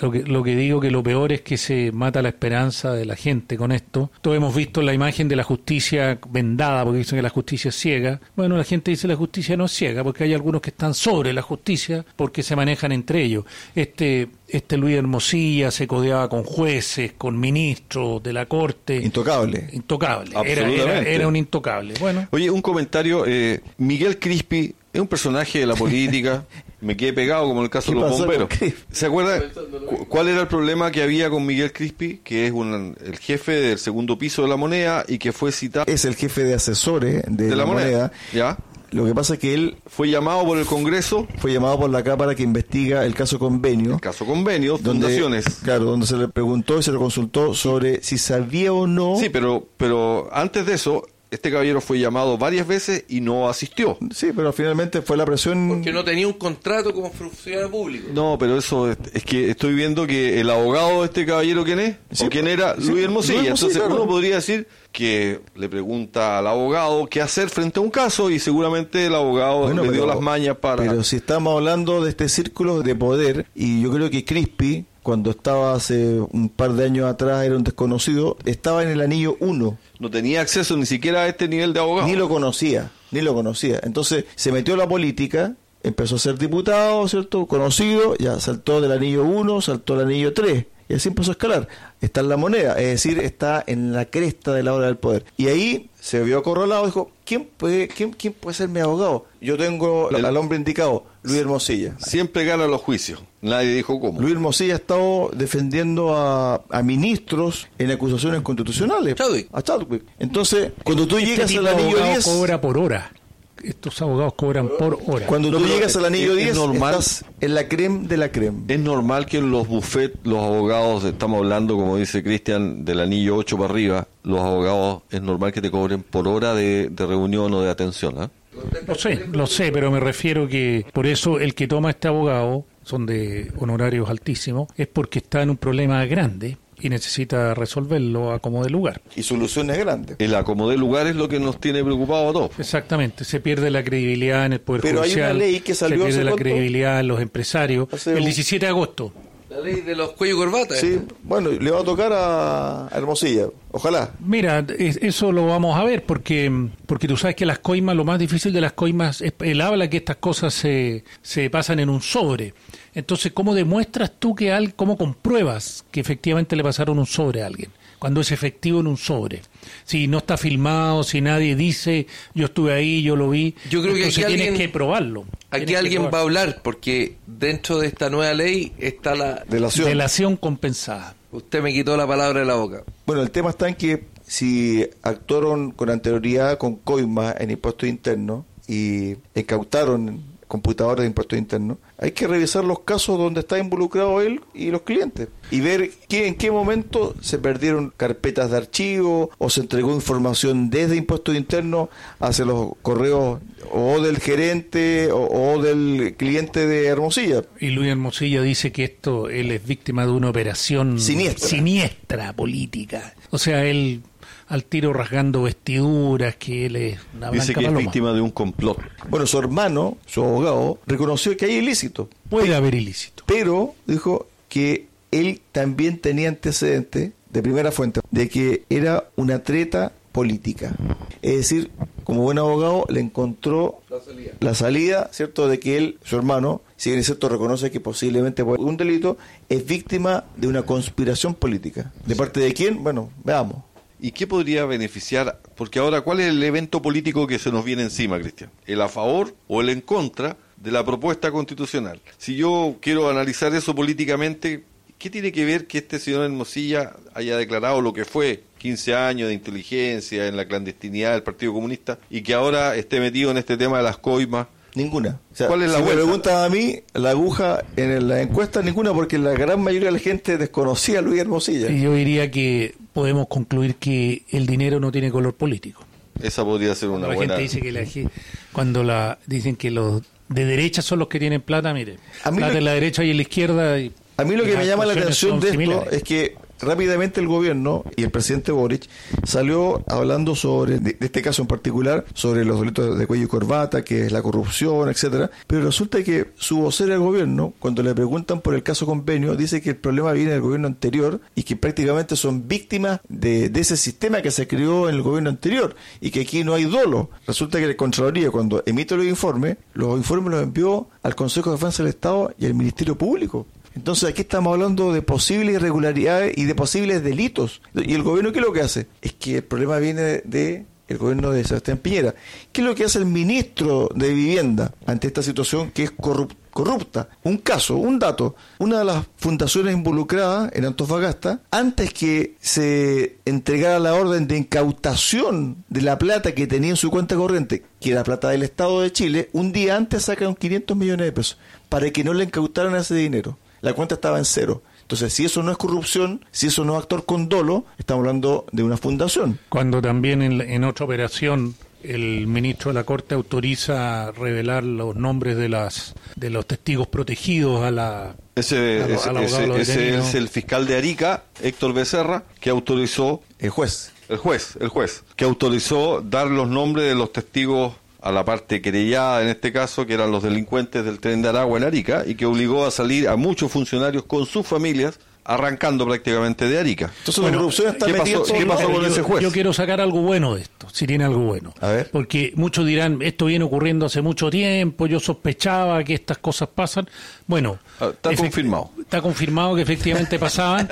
Lo que, lo que digo que lo peor es que se mata la esperanza de la gente con esto. Todos hemos visto la imagen de la justicia vendada, porque dicen que la justicia es ciega. Bueno, la gente dice la justicia no es ciega, porque hay algunos que están sobre la justicia porque se manejan entre ellos. Este, este Luis Hermosilla se codeaba con jueces, con ministros de la corte. Intocable. Intocable. Era, era, Absolutamente. era un intocable. Bueno, Oye, un comentario. eh, Miguel Crispi es un personaje de la política. Me quedé pegado como en el caso ¿Qué de los bomberos. ¿Se acuerda cu- cuál era el problema que había con Miguel Crispi? Que es un- el jefe del segundo piso de la moneda y que fue citado Es el jefe de asesores de, de la moneda. ¿Ya? Lo que pasa es que él Fue llamado por el Congreso, fue llamado por la Cámara que investiga el caso convenio. caso convenio, donde, fundaciones. Claro, donde se le preguntó y se le consultó sobre si sabía o no. Sí, pero, pero antes de eso, este caballero fue llamado varias veces y no asistió. Sí, pero finalmente fue la presión. Porque no tenía un contrato como funcionario público. No, pero eso es, es que estoy viendo que el abogado de este caballero, ¿quién es? Sí, ¿O quién era? sí, Luis Hermosilla. Luis Hermosilla, Entonces claro. uno podría decir que le pregunta al abogado qué hacer frente a un caso y seguramente el abogado Bueno, le dio pero- las mañas para... Pero si estamos hablando de este círculo de poder, y yo creo que Crispy, cuando estaba hace un par de años atrás, era un desconocido, estaba en el anillo 1. No tenía acceso ni siquiera a este nivel de abogado. Ni lo conocía, ni lo conocía. Entonces se metió a la política, empezó a ser diputado, ¿cierto? Conocido, ya saltó del anillo 1, saltó al anillo 3. Y así empezó a escalar. Está en la moneda, es decir, está en la cresta de la hora del poder. Y ahí se vio acorralado y dijo, ¿quién puede, quién, quién puede ser mi abogado? Yo tengo El- al hombre indicado, Luis Hermosilla. Siempre gana los juicios. Nadie dijo cómo. Luis Hermosilla ha estado defendiendo a, a ministros en acusaciones constitucionales. Chadwick. A Chadwick. Entonces, cuando tú este llegas tipo al anillo abogado 10... cobra por hora. estos abogados cobran por hora. Cuando tú pero llegas al anillo es- es 10, normal. estás en la creme de la creme. Es normal que en los buffets, los abogados, estamos hablando, como dice Cristian, del anillo 8 para arriba, los abogados es normal que te cobren por hora de, de reunión o de atención. ¿ah? Lo sé, lo sé, pero me refiero que por eso el que toma este abogado, son de honorarios altísimos, es porque está en un problema grande y necesita resolverlo a como de lugar. Y soluciones grandes. El acomodé lugar es lo que nos tiene preocupados a todos. Exactamente, se pierde la credibilidad en el Poder Pero hay una Judicial, ley que salió se pierde la cuánto? credibilidad en los empresarios. Hace el un- 17 de agosto. La ley de los cuello y corbata. Sí, bueno, le va a tocar a a Hermosilla. Ojalá. Mira, es- eso lo vamos a ver porque porque tú sabes que las coimas, lo más difícil de las coimas, es, él habla que estas cosas se, se pasan en un sobre. Entonces, ¿cómo demuestras tú que al, cómo compruebas que efectivamente le pasaron un sobre a alguien? Cuando es efectivo en un sobre. Si no está filmado, si nadie dice, yo estuve ahí, yo lo vi. Yo creo que entonces aquí tienes alguien- que probarlo. Aquí alguien va a hablar porque dentro de esta nueva ley está la... Delación. Delación compensada. Usted me quitó la palabra de la boca. Bueno, el tema está en que si actuaron con anterioridad con coima en impuestos internos y incautaron computadores de impuestos internos, hay que revisar los casos donde está involucrado él y los clientes y ver qué, en qué momento se perdieron carpetas de archivo o se entregó información desde impuestos internos hacia los correos o del gerente o, o del cliente de Hermosilla. Y Luis Hermosilla dice que esto, él es víctima de una operación Siniestra. siniestra política. O sea, él al tiro rasgando vestiduras, que él es una Dice que es víctima de un complot. Bueno, su hermano, su abogado, reconoció que hay ilícito. Puede haber ilícito. pero dijo que él también tenía antecedentes de primera fuente de que era una treta política. Es decir, como buen abogado le encontró la salida, ¿cierto?, de que él, su hermano, si bien es cierto reconoce que posiblemente por un delito, es víctima de una conspiración política. ¿De parte de quién? Bueno, veamos. ¿Y qué podría beneficiar? Porque ahora, ¿cuál es el evento político que se nos viene encima, Cristian? ¿El a favor o el en contra de la propuesta constitucional? Si yo quiero analizar eso políticamente, ¿qué tiene que ver que este señor Hermosilla haya declarado lo que fue 15 años de inteligencia en la clandestinidad del Partido Comunista y que ahora esté metido en este tema de las coimas? Ninguna. O sea, ¿Cuál es la si me preguntan a mí, la aguja en la encuesta, ninguna, porque la gran mayoría de la gente desconocía a Luis Hermosilla. Y yo diría que podemos concluir que el dinero no tiene color político. Esa podría ser una la buena... gente dice que la, cuando la dicen que los de derecha son los que tienen plata, mire, A mí plata lo- en la derecha y en la izquierda. y- A mí lo que me llama la atención de esto similares. es que rápidamente el gobierno y el presidente Boric salió hablando sobre, de, este caso en particular, sobre los delitos de cuello y corbata, que es la corrupción, etcétera. Pero resulta que su vocero del gobierno, cuando le preguntan por el caso convenio, dice que el problema viene del gobierno anterior y que prácticamente son víctimas de, ese sistema que se creó en el gobierno anterior y que aquí no hay dolo. Resulta que la Contraloría, cuando emite los informes, los informes los envió al Consejo de Defensa del Estado y al Ministerio Público. Entonces aquí estamos hablando de posibles irregularidades y de posibles delitos. ¿Y el gobierno qué es lo que hace? Es que el problema viene de, de gobierno de Sebastián Piñera. ¿Qué es lo que hace el ministro de Vivienda ante esta situación que es corrup- corrupta? Un caso, un dato. Una de las fundaciones involucradas en Antofagasta, antes que se entregara la orden de incautación de la plata que tenía en su cuenta corriente, que era plata del Estado de Chile, un día antes sacaron 500 millones de pesos para que no le incautaran ese dinero. La cuenta estaba en cero. Entonces, si eso no es corrupción, si eso no es actor con dolo, estamos hablando de una fundación. Cuando también en, en otra operación el ministro de la Corte autoriza revelar los nombres de las de los testigos protegidos a la Ese, a lo- ese- al abogado ese- ese es el fiscal de Arica, Héctor Becerra, que autorizó El juez. El juez, el juez, que autorizó dar los nombres de los testigos a la parte querellada, en este caso, que eran los delincuentes del tren de Aragua en Arica, y que obligó a salir a muchos funcionarios con sus familias, arrancando prácticamente de Arica. Entonces, la corrupción está ¿qué pasó- qué pasó con yo, ese juez? yo quiero sacar algo bueno de esto, si tiene algo bueno. A ver. Porque muchos dirán, esto viene ocurriendo hace mucho tiempo, yo sospechaba que estas cosas pasan. Bueno, Ah, está confirmado. Está confirmado que efectivamente pasaban,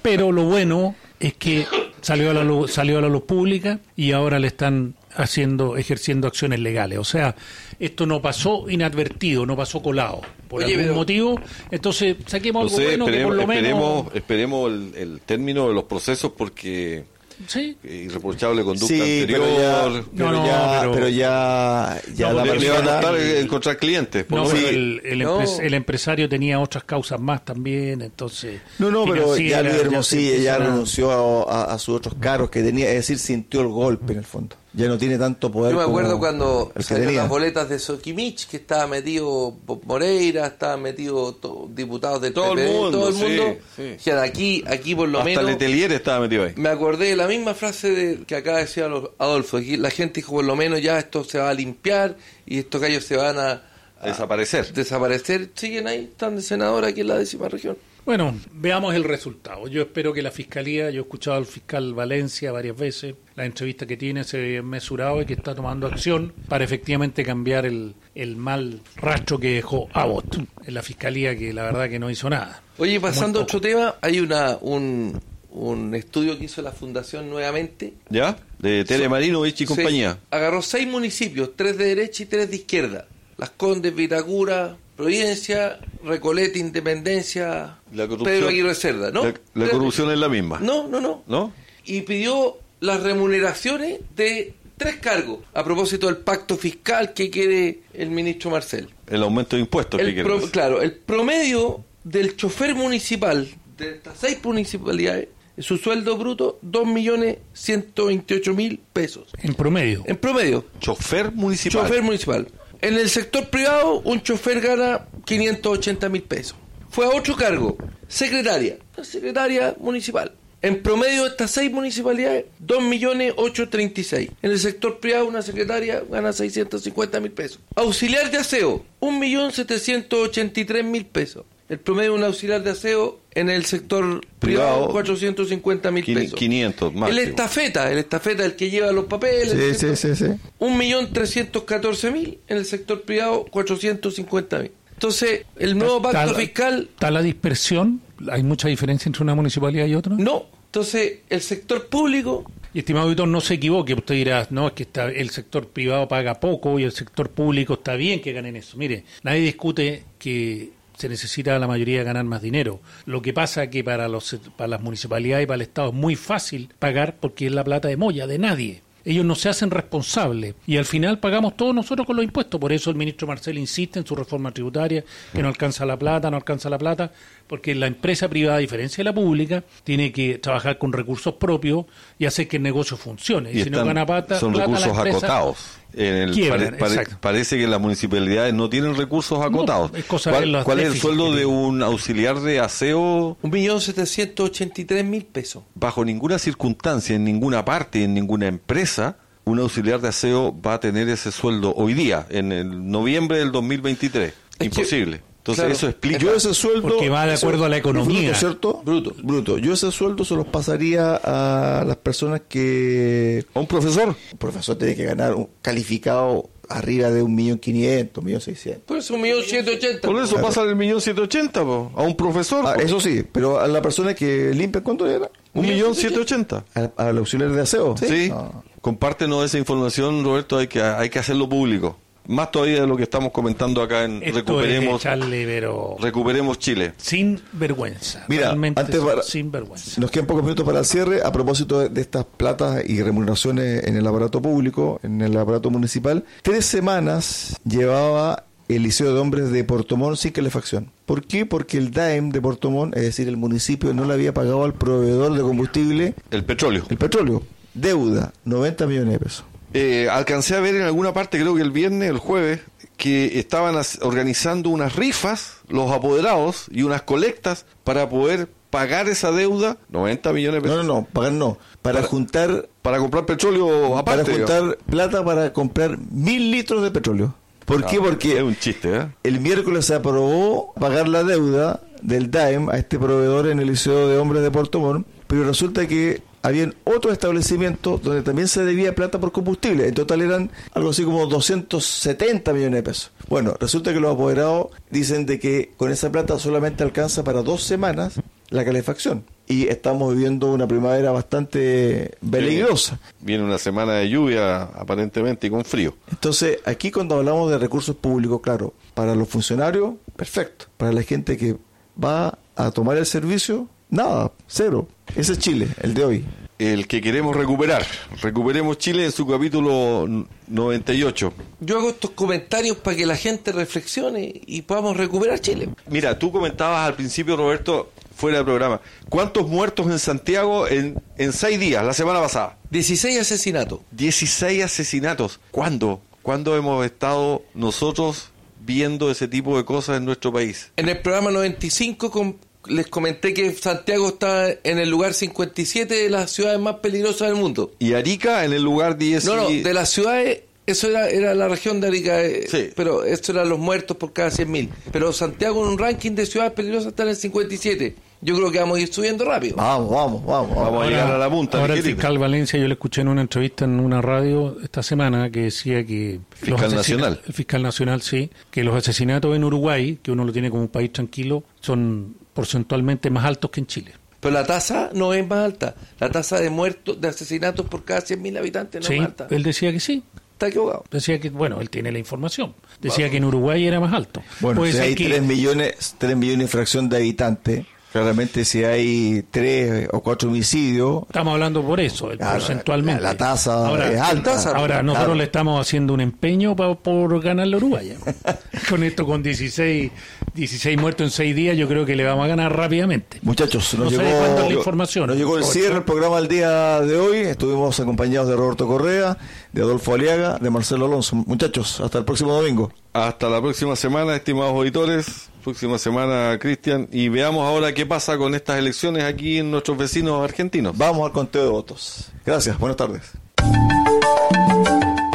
pero lo bueno es que salió a la luz, salió a la luz pública y ahora le están haciendo ejerciendo acciones legales. O sea, esto no pasó inadvertido, no pasó colado por Oye, algún pero- motivo. Entonces, saquemos algo bueno que por esperemos, lo menos esperemos, esperemos el, el término de los procesos porque Sí. irreprochable conducta Sí, pero anterior. ya, pero, No, no, ya, pero- pero ya, ya No, la Le- le va a persona... costar encontrar clientes. No, pero menos. el, el, No. empres- el empresario tenía otras causas más también, entonces... No, no, pero ya Luis Hermosilla ya renunció a, a- a sus otros cargos que tenía, es decir, sintió el golpe en el fondo. Ya no tiene tanto poder Yo me como acuerdo cuando salieron las boletas de Soquimich, que estaba metido Moreira, estaba metido diputados de Todo el mundo, todo el sí, mundo. sí. Dijeron, aquí, aquí por lo Hasta menos... Letelier estaba metido ahí. Me acordé de la misma frase de, que acaba de decir Adolfo. Aquí la gente dijo, por lo menos ya esto se va a limpiar y estos gallos se van a, A desaparecer. desaparecer. Siguen ahí, están de senador aquí en la décima región. Bueno, veamos el resultado. Yo espero que la Fiscalía, yo he escuchado al fiscal Valencia varias veces, la entrevista que tiene se ve mesurado y que está tomando acción para efectivamente cambiar el, el mal rastro que dejó Abbott en la Fiscalía, que la verdad que no hizo nada. Oye, pasando a otro tema, hay una un, un estudio que hizo la Fundación nuevamente. ¿Ya? De Telemarinovich y Se compañía. agarró seis municipios, tres de derecha y tres de izquierda. Las Condes, Vitacura, Providencia, Recoleta, Independencia, La Pedro Aguirre Cerda, ¿no? La, corrupción es la misma. No, no, no. ¿No? Y pidió las remuneraciones de tres cargos a propósito del pacto fiscal que quiere el ministro Marcel. El aumento de impuestos que El pro- hacer. claro, el promedio del chofer municipal de estas seis municipalidades, su sueldo bruto, 2.128.000 pesos. En promedio. En promedio, Chofer municipal. chofer municipal. En el sector privado, un chofer gana 580 mil pesos. Fue a otro cargo, secretaria, secretaria municipal. En promedio, estas seis municipalidades, 2.836. En el sector privado, una secretaria gana 650 mil pesos. Auxiliar de aseo, 1.783.000 pesos. El promedio de un auxiliar de aseo en el sector privado, Privado, 450 mil pesos. 500 El máximo. estafeta, el estafeta, el que lleva los papeles. Sí, sí, sí, sí. 1.314.000 en el sector privado, 450.000. Entonces, el nuevo Está pacto fiscal, Está la dispersión, hay mucha diferencia entre una municipalidad y otra. no. Entonces, el sector público, Y estimado auditor, no se equivoque, usted dirá, no, es que está, el sector privado paga poco y el sector público está bien que ganen eso. Mire, nadie discute que se necesita la mayoría ganar más dinero. Lo que pasa es que para, los, para las municipalidades y para el Estado es muy fácil pagar porque es la plata de Moya, de nadie. Ellos no se hacen responsables y al final pagamos todos nosotros con los impuestos. Por eso el ministro Marcel insiste en su reforma tributaria, que no alcanza la plata, no alcanza la plata, porque la empresa privada, a diferencia de la pública, tiene que trabajar con recursos propios y hacer que el negocio funcione. Y, Y si no gana plata, son plata la recursos empresa- acotados. En el- quiebran, pare- pare- exacto. parece que las municipalidades no tienen recursos acotados. es cosa ¿Cuál, los cuál es el sueldo de un auxiliar de aseo? 1.783.000 pesos. Bajo ninguna circunstancia, en ninguna parte, en ninguna empresa, un auxiliar de aseo va a tener ese sueldo hoy día, en el noviembre del 2023. que- Imposible. Entonces claro, eso explica. Yo ese sueldo... Porque va de acuerdo a la economía. Bruto, ¿cierto? Bruto. Bruto. Yo ese sueldo se los pasaría a las personas que... ¿A un profesor? Un profesor tiene que ganar un calificado arriba de un millón quinientos, millón seiscientos. Por eso 1.780.000. Por eso Claro. pasa el millón siete ochenta, a un profesor. Ah, eso sí, pero a la persona que limpia, ¿cuánto era? un millón siete ochenta. Al, auxiliar de aseo. Sí. Ah. Compártenos esa información, Roberto, hay que, hay que hacerlo público. Más todavía de lo que estamos comentando acá en Esto Recuperemos, es echarle, pero Recuperemos Chile. sin vergüenza. Mira, Realmente antes sin- para- sin vergüenza. Nos quedan pocos minutos para el cierre. A propósito de, de estas platas y remuneraciones en el aparato público, en el aparato municipal, tres semanas llevaba el Liceo de Hombres de Portomón sin calefacción. ¿Por qué? Porque el DAEM de Portomón, es decir, el municipio, no le había pagado al proveedor de combustible El petróleo. el petróleo. Deuda, 90 millones de pesos. Eh, alcancé a ver en alguna parte, creo que el viernes, el jueves, que estaban organizando unas rifas, los apoderados, y unas colectas para poder pagar esa deuda, 90 millones de No, pesos, no, no, pagar no. Para, Para- juntar para comprar petróleo aparte. para digamos. juntar plata para comprar mil litros de petróleo. ¿Por qué? Porque Es un chiste, ¿eh? el miércoles se aprobó pagar la deuda del DAEM a este proveedor en el Liceo de Hombres de Puerto Montt, pero resulta que habían otros establecimientos donde también se debía plata por combustible. En total eran algo así como 270 millones de pesos. Bueno, resulta que los apoderados dicen de que con esa plata solamente alcanza para dos semanas la calefacción. Y estamos viviendo una primavera bastante peligrosa. Viene una semana de lluvia, aparentemente, y con frío. Entonces, aquí cuando hablamos de recursos públicos, claro, para los funcionarios, perfecto. Para la gente que va a tomar el servicio, nada, cero. Ese es Chile, el de hoy. el que queremos recuperar. Recuperemos Chile en su capítulo 98. Yo hago estos comentarios para que la gente reflexione y podamos recuperar Chile. Mira, tú comentabas al principio, Roberto, fuera del programa, ¿cuántos muertos en Santiago en, en seis días, la semana pasada? 16 asesinatos. 16 asesinatos. ¿Cuándo? ¿Cuándo hemos estado nosotros viendo ese tipo de cosas en nuestro país? En el programa 95 con- les comenté que Santiago está en el lugar 57 de las ciudades más peligrosas del mundo. Y Arica en el lugar 10. No, no, de las ciudades, eso era, era la región de Arica, eh, Sí. pero esto eran los muertos por cada 100.000. Pero Santiago en un ranking de ciudades peligrosas está en el 57. Yo creo que vamos a ir subiendo rápido. Vamos, vamos, vamos. vamos. Vamos a llegar a la punta. Ahora el fiscal Valencia, yo le escuché en una entrevista en una radio esta semana que decía que... Fiscal nacional. El fiscal nacional, sí. Que los asesinatos en Uruguay, que uno lo tiene como un país tranquilo, son porcentualmente más altos que en Chile. Pero la tasa no es más alta. La tasa de muertos, de asesinatos por cada 100.000 habitantes no sí, es más alta. él decía que sí. Está equivocado. Decía que, bueno, él tiene la información. Decía que en Uruguay era más alto. Bueno, Puede si hay que- 3 millones, 3 millones y fracción de habitantes, claramente si hay 3 o 4 homicidios, Estamos hablando por eso, el Claro, porcentualmente. la- la tasa ahora, es alta. Ahora, Claro. nosotros le estamos haciendo un empeño pa- por ganar la Uruguaya. con esto, con 16, 16 muertos en 6 días, yo creo que le vamos a ganar rápidamente. Muchachos, nos No llegó, la información. nos llegó el cierre del programa el día de hoy. Estuvimos acompañados de Roberto Correa, de Adolfo Aliaga, de Marcelo Alonso. Muchachos, hasta el próximo domingo. Hasta la próxima semana, estimados auditores. Próxima semana, Cristian. Y veamos ahora qué pasa con estas elecciones aquí en nuestros vecinos argentinos. Vamos al conteo de votos. Gracias, buenas tardes.